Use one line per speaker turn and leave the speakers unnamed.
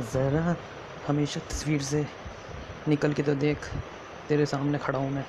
ज़रा हमेशा तस्वीर से निकल के तो देख तेरे सामने खड़ा हूँ मैं।